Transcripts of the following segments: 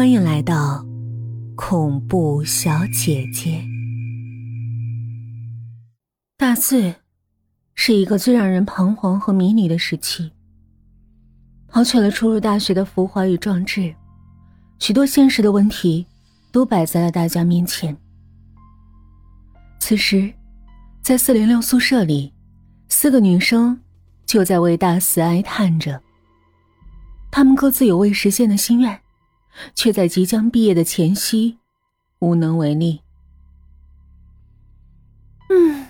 欢迎来到恐怖小姐姐。大四是一个最让人彷徨和迷离的时期，抛却了初入大学的浮华与壮志，许多现实的问题都摆在了大家面前。此时，在四零六宿舍里，四个女生就在为大四哀叹着。她们各自有未实现的心愿。却在即将毕业的前夕，无能为力。嗯，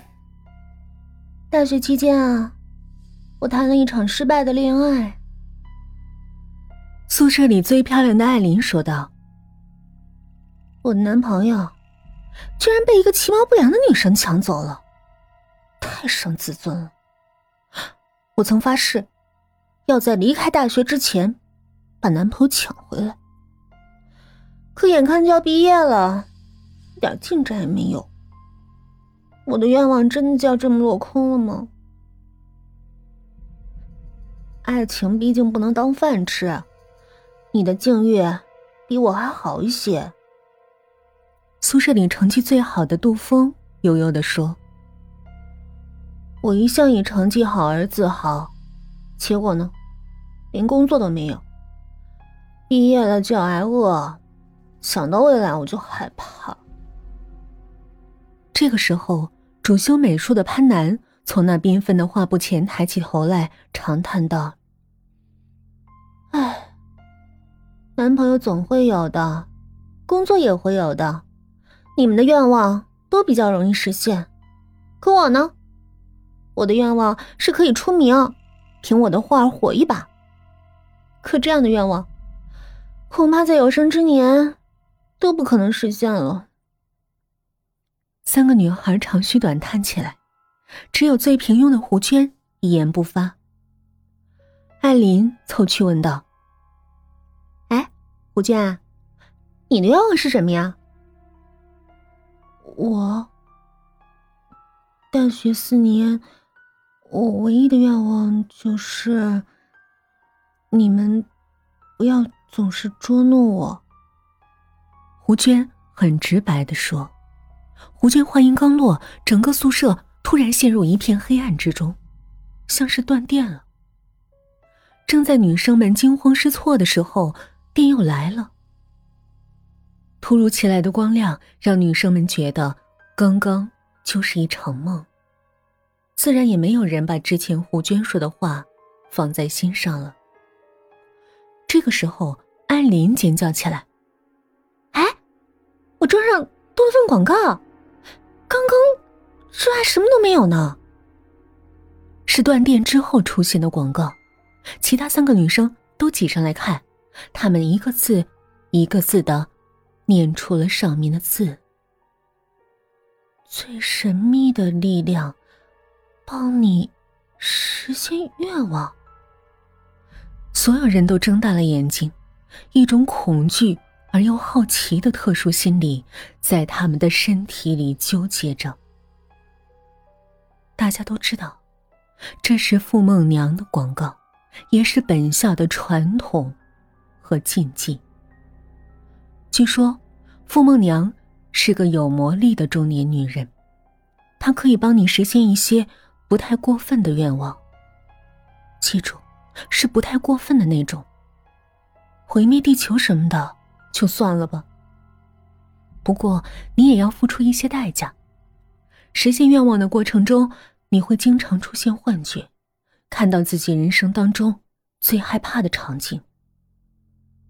大学期间啊，我谈了一场失败的恋爱。宿舍里最漂亮的艾琳说道：“我的男朋友居然被一个其貌不扬的女生抢走了，太伤自尊了。我曾发誓，要在离开大学之前，把男朋友抢回来。”可眼看就要毕业了，一点进展也没有。我的愿望真的就要这么落空了吗？爱情毕竟不能当饭吃，你的境遇比我还好一些。宿舍里成绩最好的杜峰悠悠的说：“我一向以成绩好而自豪，结果呢，连工作都没有。毕业了就要挨饿。”想到未来，我就害怕。这个时候，主修美术的潘楠从那缤纷的画布前抬起头来，长叹道：“唉，男朋友总会有的，工作也会有的，你们的愿望都比较容易实现，可我呢？我的愿望是可以出名，凭我的画火一把。可这样的愿望，恐怕在有生之年。”都不可能实现了。三个女孩长吁短叹起来，只有最平庸的胡娟一言不发。艾琳凑去问道：“哎，胡娟，你的愿望是什么呀？”我大学四年，我唯一的愿望就是你们不要总是捉弄我。胡娟很直白的说：“胡娟话音刚落，整个宿舍突然陷入一片黑暗之中，像是断电了。正在女生们惊慌失措的时候，电又来了。突如其来的光亮让女生们觉得刚刚就是一场梦，自然也没有人把之前胡娟说的话放在心上了。这个时候，安林尖叫起来。”我桌上多了份广告，刚刚这还什么都没有呢。是断电之后出现的广告，其他三个女生都挤上来看，她们一个字一个字的念出了上面的字：“最神秘的力量，帮你实现愿望。”所有人都睁大了眼睛，一种恐惧。而又好奇的特殊心理，在他们的身体里纠结着。大家都知道，这是傅梦娘的广告，也是本校的传统和禁忌。据说，傅梦娘是个有魔力的中年女人，她可以帮你实现一些不太过分的愿望。记住，是不太过分的那种，毁灭地球什么的。就算了吧。不过你也要付出一些代价。实现愿望的过程中，你会经常出现幻觉，看到自己人生当中最害怕的场景。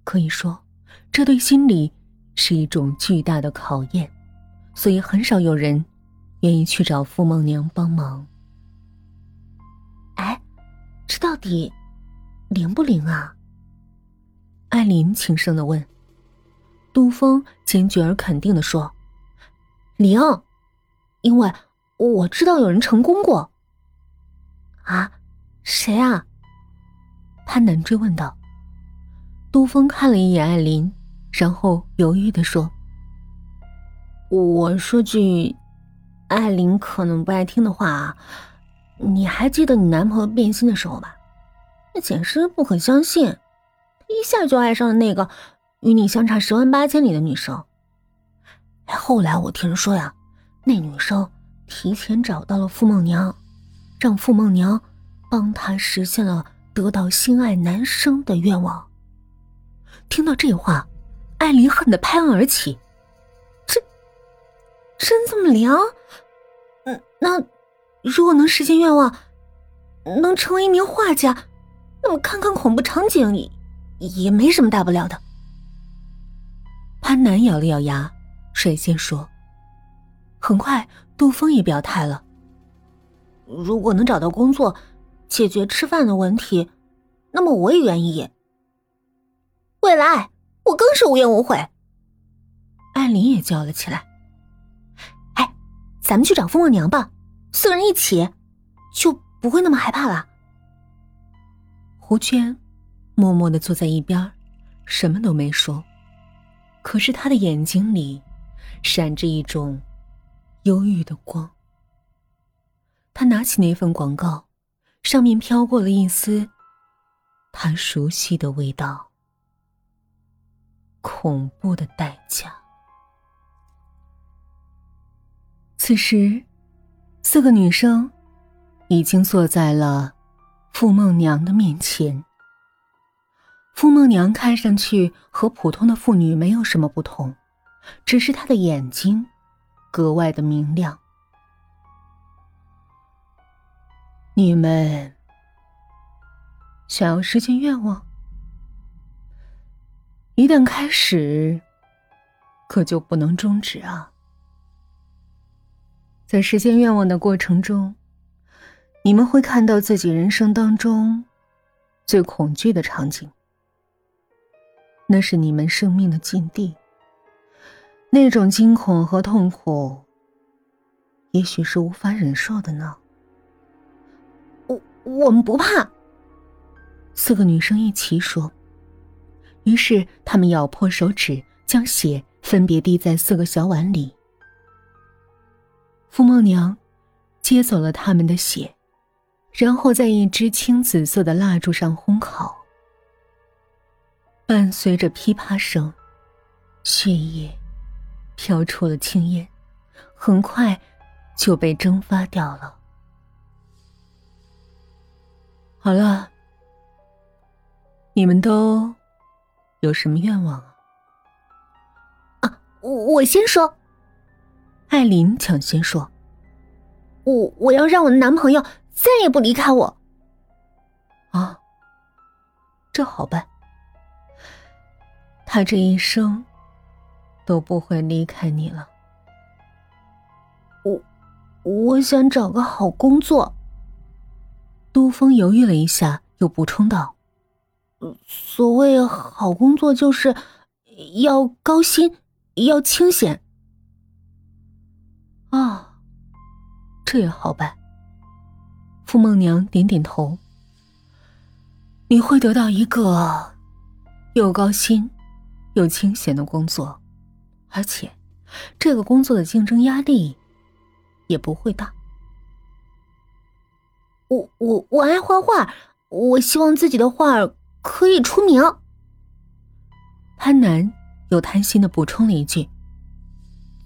可以说，这对心理是一种巨大的考验，所以很少有人愿意去找傅梦娘帮忙。哎，这到底灵不灵啊？艾琳轻声的问。杜峰坚决而肯定的说：“灵，因为我知道有人成功过。”啊，谁啊？潘南追问道。杜峰看了一眼艾琳，然后犹豫的说：“我说句艾琳可能不爱听的话啊，你还记得你男朋友变心的时候吧？那简直不可相信，他一下就爱上了那个。”与你相差十万八千里的女生。后来我听人说呀，那女生提前找到了傅梦娘，让傅梦娘帮她实现了得到心爱男生的愿望。听到这话，艾琳恨得拍案而起：“这真这么灵？嗯，那如果能实现愿望，能成为一名画家，那么看看恐怖场景也也没什么大不了的。”潘南咬了咬牙。率先说。很快，杜峰也表态了：“如果能找到工作，解决吃饭的问题，那么我也愿意。未来，我更是无怨无悔。”艾琳也叫了起来：“哎，咱们去找凤凰娘吧，四个人一起，就不会那么害怕了。”胡娟默默的坐在一边，什么都没说，可是他的眼睛里……闪着一种忧郁的光。他拿起那份广告，上面飘过了一丝他熟悉的味道。恐怖的代价。此时，四个女生已经坐在了傅梦娘的面前。傅梦娘看上去和普通的妇女没有什么不同。只是她的眼睛格外的明亮。你们想要实现愿望，一旦开始，可就不能终止啊！在实现愿望的过程中，你们会看到自己人生当中最恐惧的场景，那是你们生命的禁地。那种惊恐和痛苦，也许是无法忍受的呢。我我们不怕。四个女生一起说。于是，她们咬破手指，将血分别滴在四个小碗里。傅梦娘接走了他们的血，然后在一支青紫色的蜡烛上烘烤，伴随着噼啪声，血液。飘出了青烟，很快就被蒸发掉了。好了，你们都有什么愿望啊？啊，我先说。艾琳抢先说：“我我要让我的男朋友再也不离开我。”啊，这好办。他这一生。都不会离开你了。我我想找个好工作。杜峰犹豫了一下，又补充道：“所谓好工作，就是要高薪，要清闲。”啊，这也好办。傅梦娘点点头：“你会得到一个又高薪又清闲的工作。”而且，这个工作的竞争压力也不会大。我我我爱画画，我希望自己的画可以出名。潘楠又贪心的补充了一句：“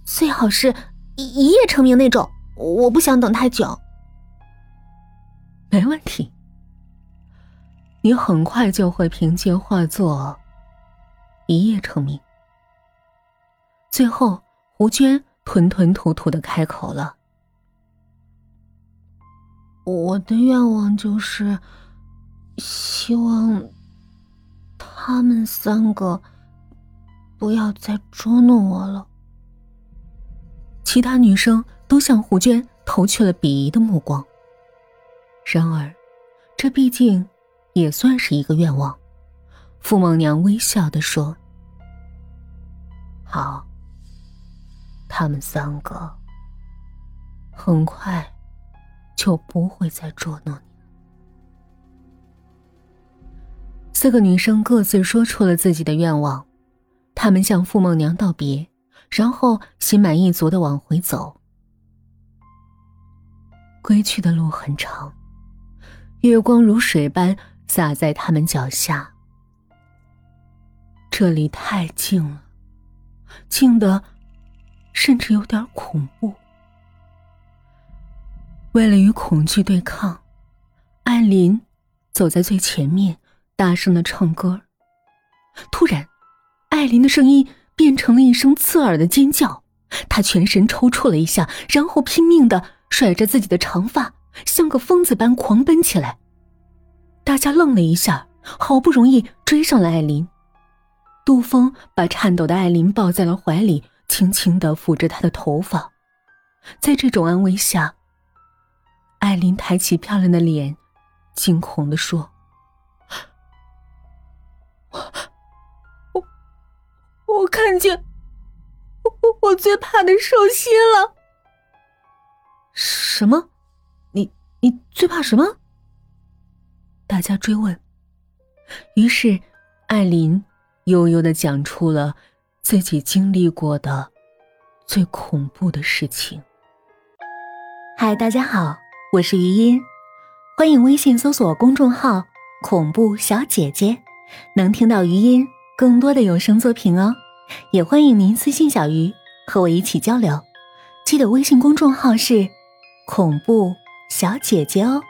最好是一一夜成名那种，我不想等太久。”没问题，你很快就会凭借画作一夜成名。最后，胡娟吞吞吐吐的开口了：“我的愿望就是，希望他们三个不要再捉弄我了。”其他女生都向胡娟投去了鄙夷的目光。然而，这毕竟也算是一个愿望。傅梦娘微笑的说：“好。”他们三个很快就不会再捉弄你。四个女生各自说出了自己的愿望，她们向傅梦娘道别，然后心满意足的往回走。归去的路很长，月光如水般洒在他们脚下。这里太静了，静的甚至有点恐怖。为了与恐惧对抗，艾琳走在最前面，大声的唱歌。突然，艾琳的声音变成了一声刺耳的尖叫，她全身抽搐了一下，然后拼命的甩着自己的长发，像个疯子般狂奔起来。大家愣了一下，好不容易追上了艾琳。杜峰把颤抖的艾琳抱在了怀里，轻轻的抚着她的头发，在这种安慰下。艾琳抬起漂亮的脸，惊恐的说：“我，我，我看见我我最怕的兽心了。”“什么？你你最怕什么？”大家追问。于是，艾琳悠悠的讲出了自己经历过的最恐怖的事情。嗨，大家好。我是余音，欢迎微信搜索公众号“恐怖小姐姐”，能听到余音更多的有声作品哦。也欢迎您私信小鱼和我一起交流，记得微信公众号是“恐怖小姐姐”哦。